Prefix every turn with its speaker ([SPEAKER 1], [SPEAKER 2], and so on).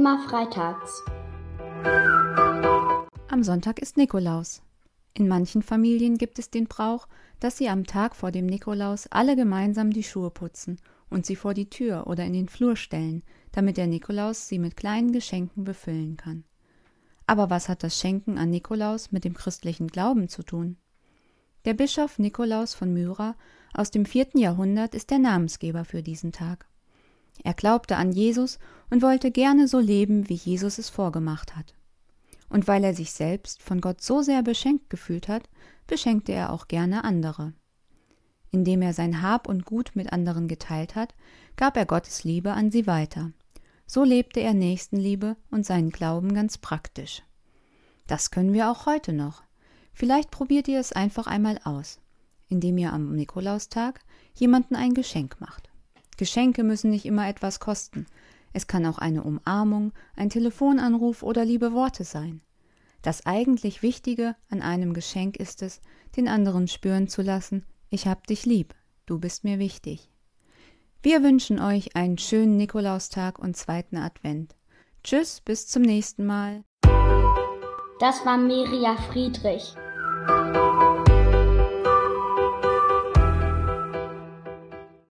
[SPEAKER 1] immer freitags.
[SPEAKER 2] Am Sonntag ist Nikolaus. In manchen Familien gibt es den Brauch, dass sie am Tag vor dem Nikolaus alle gemeinsam die Schuhe putzen und sie vor die Tür oder in den Flur stellen, damit der Nikolaus sie mit kleinen Geschenken befüllen kann. Aber was hat das Schenken an Nikolaus mit dem christlichen Glauben zu tun? Der Bischof Nikolaus von Myra aus dem vierten Jahrhundert ist der Namensgeber für diesen Tag. Er glaubte an Jesus und wollte gerne so leben, wie Jesus es vorgemacht hat. Und weil er sich selbst von Gott so sehr beschenkt gefühlt hat, beschenkte er auch gerne andere. Indem er sein Hab und Gut mit anderen geteilt hat, gab er Gottes Liebe an sie weiter. So lebte er Nächstenliebe und seinen Glauben ganz praktisch. Das können wir auch heute noch. Vielleicht probiert ihr es einfach einmal aus, indem ihr am Nikolaustag jemanden ein Geschenk macht. Geschenke müssen nicht immer etwas kosten. Es kann auch eine Umarmung, ein Telefonanruf oder liebe Worte sein. Das eigentlich Wichtige an einem Geschenk ist es, den anderen spüren zu lassen, ich hab dich lieb, du bist mir wichtig. Wir wünschen euch einen schönen Nikolaustag und zweiten Advent. Tschüss, bis zum nächsten Mal.
[SPEAKER 1] Das war Meria Friedrich.